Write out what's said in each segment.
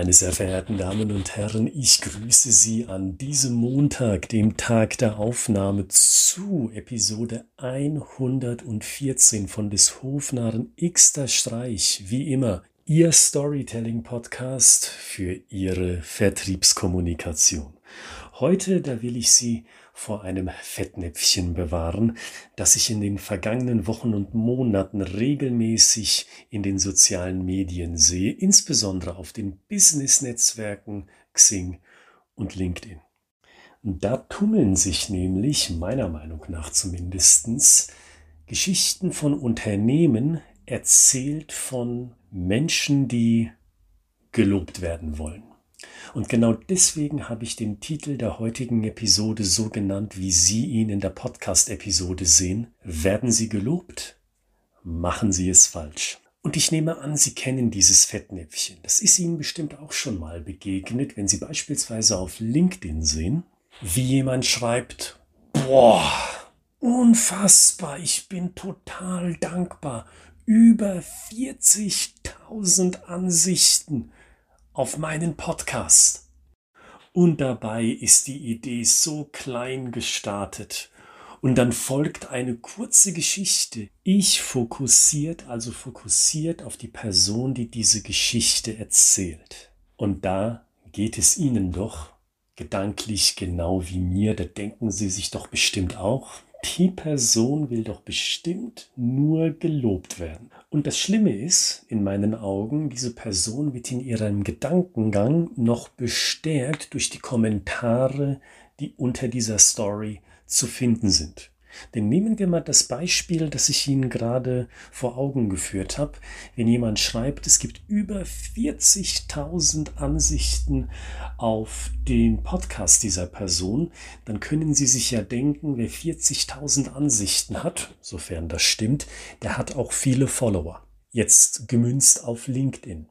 Meine sehr verehrten Damen und Herren, ich grüße Sie an diesem Montag, dem Tag der Aufnahme zu Episode 114 von des Hofnarren Xter Streich. Wie immer, Ihr Storytelling-Podcast für Ihre Vertriebskommunikation. Heute, da will ich Sie vor einem Fettnäpfchen bewahren, das ich in den vergangenen Wochen und Monaten regelmäßig in den sozialen Medien sehe, insbesondere auf den Business-Netzwerken Xing und LinkedIn. Da tummeln sich nämlich, meiner Meinung nach zumindest, Geschichten von Unternehmen, erzählt von Menschen, die gelobt werden wollen. Und genau deswegen habe ich den Titel der heutigen Episode so genannt, wie Sie ihn in der Podcast-Episode sehen. Werden Sie gelobt? Machen Sie es falsch. Und ich nehme an, Sie kennen dieses Fettnäpfchen. Das ist Ihnen bestimmt auch schon mal begegnet, wenn Sie beispielsweise auf LinkedIn sehen, wie jemand schreibt, boah, unfassbar, ich bin total dankbar. Über 40.000 Ansichten auf meinen Podcast. Und dabei ist die Idee so klein gestartet. Und dann folgt eine kurze Geschichte. Ich fokussiert, also fokussiert auf die Person, die diese Geschichte erzählt. Und da geht es Ihnen doch gedanklich genau wie mir. Da denken Sie sich doch bestimmt auch, die Person will doch bestimmt nur gelobt werden. Und das Schlimme ist, in meinen Augen, diese Person wird in ihrem Gedankengang noch bestärkt durch die Kommentare, die unter dieser Story zu finden sind. Denn nehmen wir mal das Beispiel, das ich Ihnen gerade vor Augen geführt habe. Wenn jemand schreibt, es gibt über 40.000 Ansichten auf den Podcast dieser Person, dann können Sie sich ja denken, wer 40.000 Ansichten hat, sofern das stimmt, der hat auch viele Follower. Jetzt gemünzt auf LinkedIn.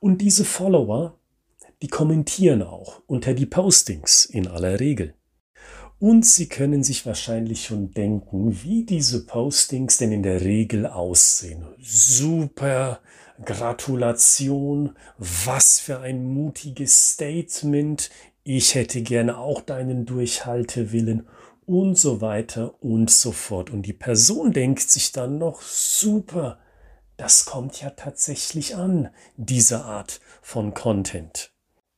Und diese Follower, die kommentieren auch unter die Postings in aller Regel. Und Sie können sich wahrscheinlich schon denken, wie diese Postings denn in der Regel aussehen. Super, Gratulation, was für ein mutiges Statement, ich hätte gerne auch deinen Durchhaltewillen und so weiter und so fort. Und die Person denkt sich dann noch, super, das kommt ja tatsächlich an, diese Art von Content.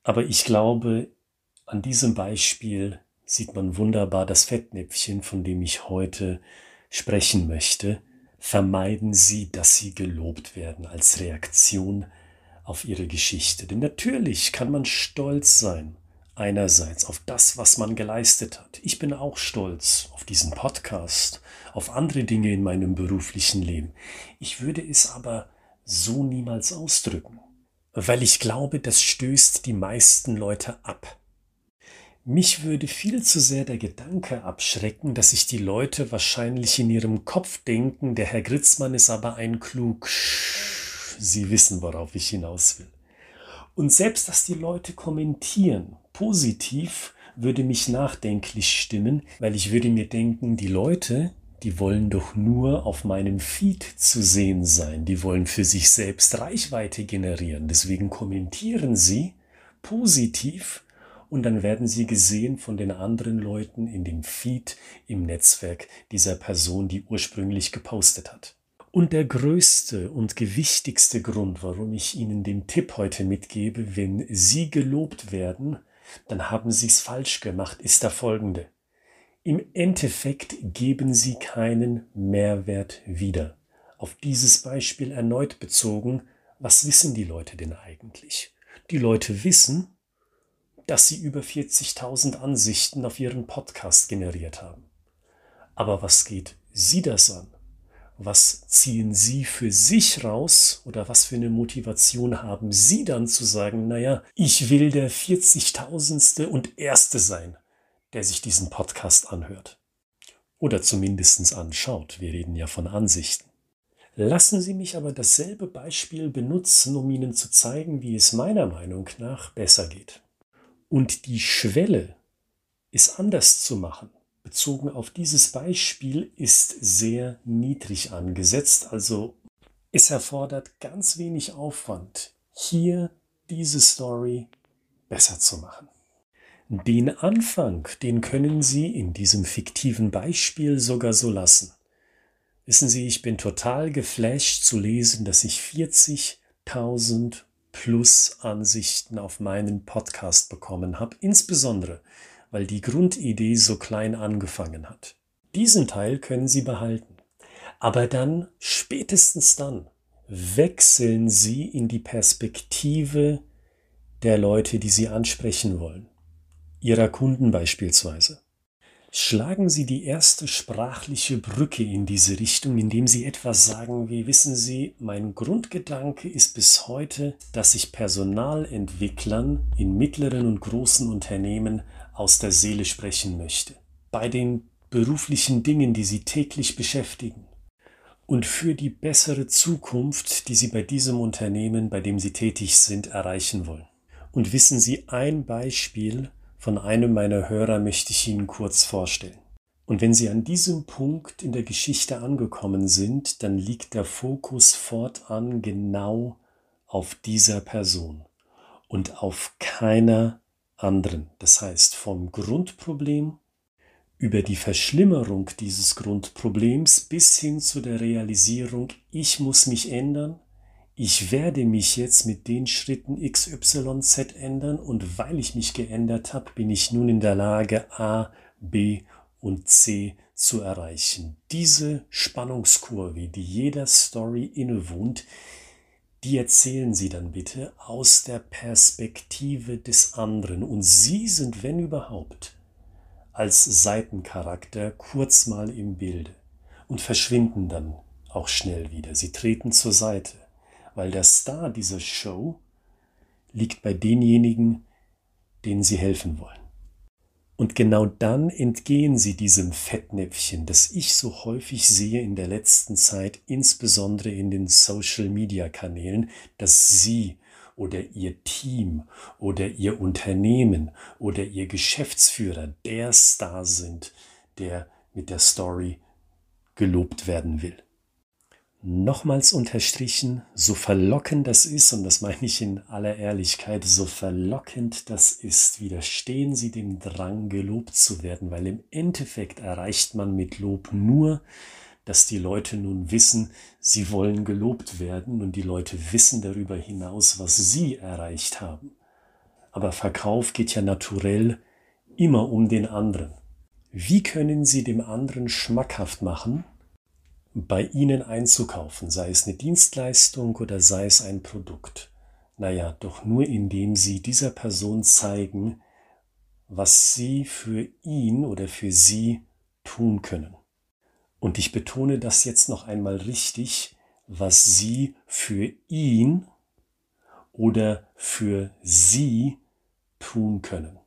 Aber ich glaube, an diesem Beispiel sieht man wunderbar das Fettnäpfchen, von dem ich heute sprechen möchte. Vermeiden Sie, dass Sie gelobt werden als Reaktion auf Ihre Geschichte. Denn natürlich kann man stolz sein, einerseits auf das, was man geleistet hat. Ich bin auch stolz auf diesen Podcast, auf andere Dinge in meinem beruflichen Leben. Ich würde es aber so niemals ausdrücken, weil ich glaube, das stößt die meisten Leute ab. Mich würde viel zu sehr der Gedanke abschrecken, dass sich die Leute wahrscheinlich in ihrem Kopf denken, der Herr Gritzmann ist aber ein klug. Sie wissen, worauf ich hinaus will. Und selbst, dass die Leute kommentieren, positiv, würde mich nachdenklich stimmen, weil ich würde mir denken, die Leute, die wollen doch nur auf meinem Feed zu sehen sein, die wollen für sich selbst Reichweite generieren, deswegen kommentieren sie positiv, und dann werden sie gesehen von den anderen Leuten in dem Feed im Netzwerk dieser Person, die ursprünglich gepostet hat. Und der größte und gewichtigste Grund, warum ich Ihnen den Tipp heute mitgebe, wenn Sie gelobt werden, dann haben Sie es falsch gemacht, ist der folgende. Im Endeffekt geben Sie keinen Mehrwert wieder. Auf dieses Beispiel erneut bezogen, was wissen die Leute denn eigentlich? Die Leute wissen, dass sie über 40.000 Ansichten auf ihren Podcast generiert haben. Aber was geht Sie das an? Was ziehen Sie für sich raus oder was für eine Motivation haben Sie dann zu sagen, naja, ich will der 40.000. und Erste sein, der sich diesen Podcast anhört. Oder zumindest anschaut. Wir reden ja von Ansichten. Lassen Sie mich aber dasselbe Beispiel benutzen, um Ihnen zu zeigen, wie es meiner Meinung nach besser geht. Und die Schwelle, es anders zu machen, bezogen auf dieses Beispiel, ist sehr niedrig angesetzt. Also es erfordert ganz wenig Aufwand, hier diese Story besser zu machen. Den Anfang, den können Sie in diesem fiktiven Beispiel sogar so lassen. Wissen Sie, ich bin total geflasht zu lesen, dass ich 40.000 plus Ansichten auf meinen Podcast bekommen habe, insbesondere weil die Grundidee so klein angefangen hat. Diesen Teil können Sie behalten. Aber dann, spätestens dann, wechseln Sie in die Perspektive der Leute, die Sie ansprechen wollen. Ihrer Kunden beispielsweise. Schlagen Sie die erste sprachliche Brücke in diese Richtung, indem Sie etwas sagen wie, wissen Sie, mein Grundgedanke ist bis heute, dass ich Personalentwicklern in mittleren und großen Unternehmen aus der Seele sprechen möchte. Bei den beruflichen Dingen, die Sie täglich beschäftigen. Und für die bessere Zukunft, die Sie bei diesem Unternehmen, bei dem Sie tätig sind, erreichen wollen. Und wissen Sie ein Beispiel, von einem meiner Hörer möchte ich Ihnen kurz vorstellen. Und wenn Sie an diesem Punkt in der Geschichte angekommen sind, dann liegt der Fokus fortan genau auf dieser Person und auf keiner anderen. Das heißt, vom Grundproblem über die Verschlimmerung dieses Grundproblems bis hin zu der Realisierung, ich muss mich ändern, ich werde mich jetzt mit den Schritten XYZ ändern und weil ich mich geändert habe, bin ich nun in der Lage, A, B und C zu erreichen. Diese Spannungskurve, die jeder Story innewohnt, die erzählen Sie dann bitte aus der Perspektive des anderen und Sie sind, wenn überhaupt, als Seitencharakter kurz mal im Bilde und verschwinden dann auch schnell wieder. Sie treten zur Seite weil der Star dieser Show liegt bei denjenigen, denen sie helfen wollen. Und genau dann entgehen sie diesem Fettnäpfchen, das ich so häufig sehe in der letzten Zeit, insbesondere in den Social-Media-Kanälen, dass sie oder ihr Team oder ihr Unternehmen oder ihr Geschäftsführer der Star sind, der mit der Story gelobt werden will nochmals unterstrichen, so verlockend das ist, und das meine ich in aller Ehrlichkeit, so verlockend das ist, widerstehen Sie dem Drang, gelobt zu werden, weil im Endeffekt erreicht man mit Lob nur, dass die Leute nun wissen, sie wollen gelobt werden und die Leute wissen darüber hinaus, was sie erreicht haben. Aber Verkauf geht ja naturell immer um den anderen. Wie können Sie dem anderen schmackhaft machen, bei Ihnen einzukaufen, sei es eine Dienstleistung oder sei es ein Produkt. Naja, doch nur indem Sie dieser Person zeigen, was Sie für ihn oder für sie tun können. Und ich betone das jetzt noch einmal richtig, was Sie für ihn oder für sie tun können.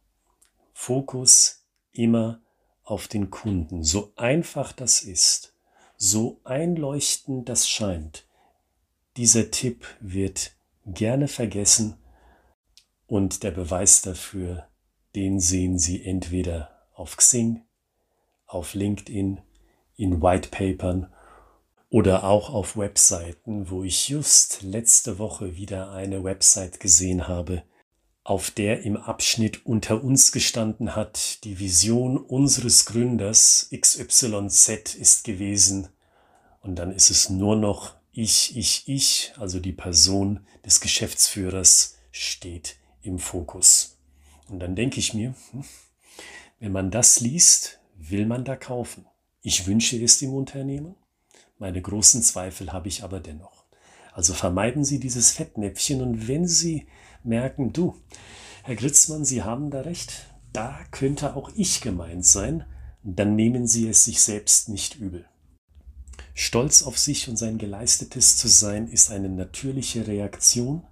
Fokus immer auf den Kunden. So einfach das ist so einleuchtend das scheint, dieser Tipp wird gerne vergessen und der Beweis dafür, den sehen Sie entweder auf Xing, auf LinkedIn, in Whitepapern oder auch auf Webseiten, wo ich just letzte Woche wieder eine Website gesehen habe, auf der im Abschnitt unter uns gestanden hat, die Vision unseres Gründers XYZ ist gewesen. Und dann ist es nur noch ich, ich, ich, also die Person des Geschäftsführers steht im Fokus. Und dann denke ich mir, hm, wenn man das liest, will man da kaufen. Ich wünsche es dem Unternehmen. Meine großen Zweifel habe ich aber dennoch. Also vermeiden Sie dieses Fettnäpfchen und wenn Sie merken, du, Herr Gritzmann, Sie haben da recht, da könnte auch ich gemeint sein, dann nehmen Sie es sich selbst nicht übel. Stolz auf sich und sein Geleistetes zu sein, ist eine natürliche Reaktion.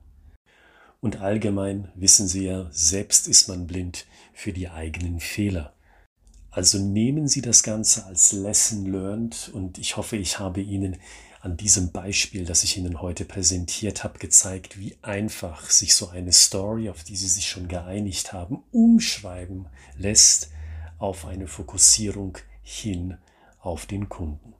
Und allgemein wissen Sie ja, selbst ist man blind für die eigenen Fehler. Also nehmen Sie das Ganze als Lesson learned und ich hoffe, ich habe Ihnen an diesem Beispiel, das ich Ihnen heute präsentiert habe, gezeigt, wie einfach sich so eine Story, auf die Sie sich schon geeinigt haben, umschreiben lässt auf eine Fokussierung hin auf den Kunden.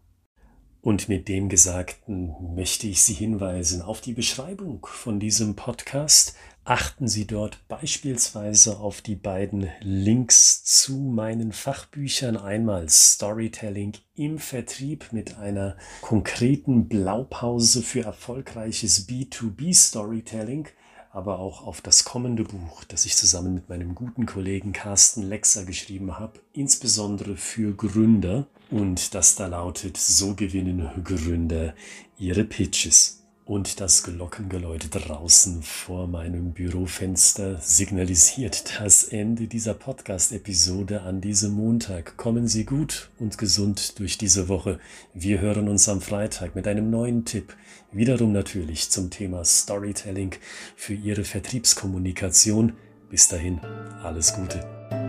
Und mit dem Gesagten möchte ich Sie hinweisen auf die Beschreibung von diesem Podcast. Achten Sie dort beispielsweise auf die beiden Links zu meinen Fachbüchern. Einmal Storytelling im Vertrieb mit einer konkreten Blaupause für erfolgreiches B2B Storytelling aber auch auf das kommende Buch, das ich zusammen mit meinem guten Kollegen Carsten Lexer geschrieben habe, insbesondere für Gründer. Und das da lautet, so gewinnen Gründer ihre Pitches. Und das Glockengeläute draußen vor meinem Bürofenster signalisiert das Ende dieser Podcast-Episode an diesem Montag. Kommen Sie gut und gesund durch diese Woche. Wir hören uns am Freitag mit einem neuen Tipp. Wiederum natürlich zum Thema Storytelling für Ihre Vertriebskommunikation. Bis dahin, alles Gute.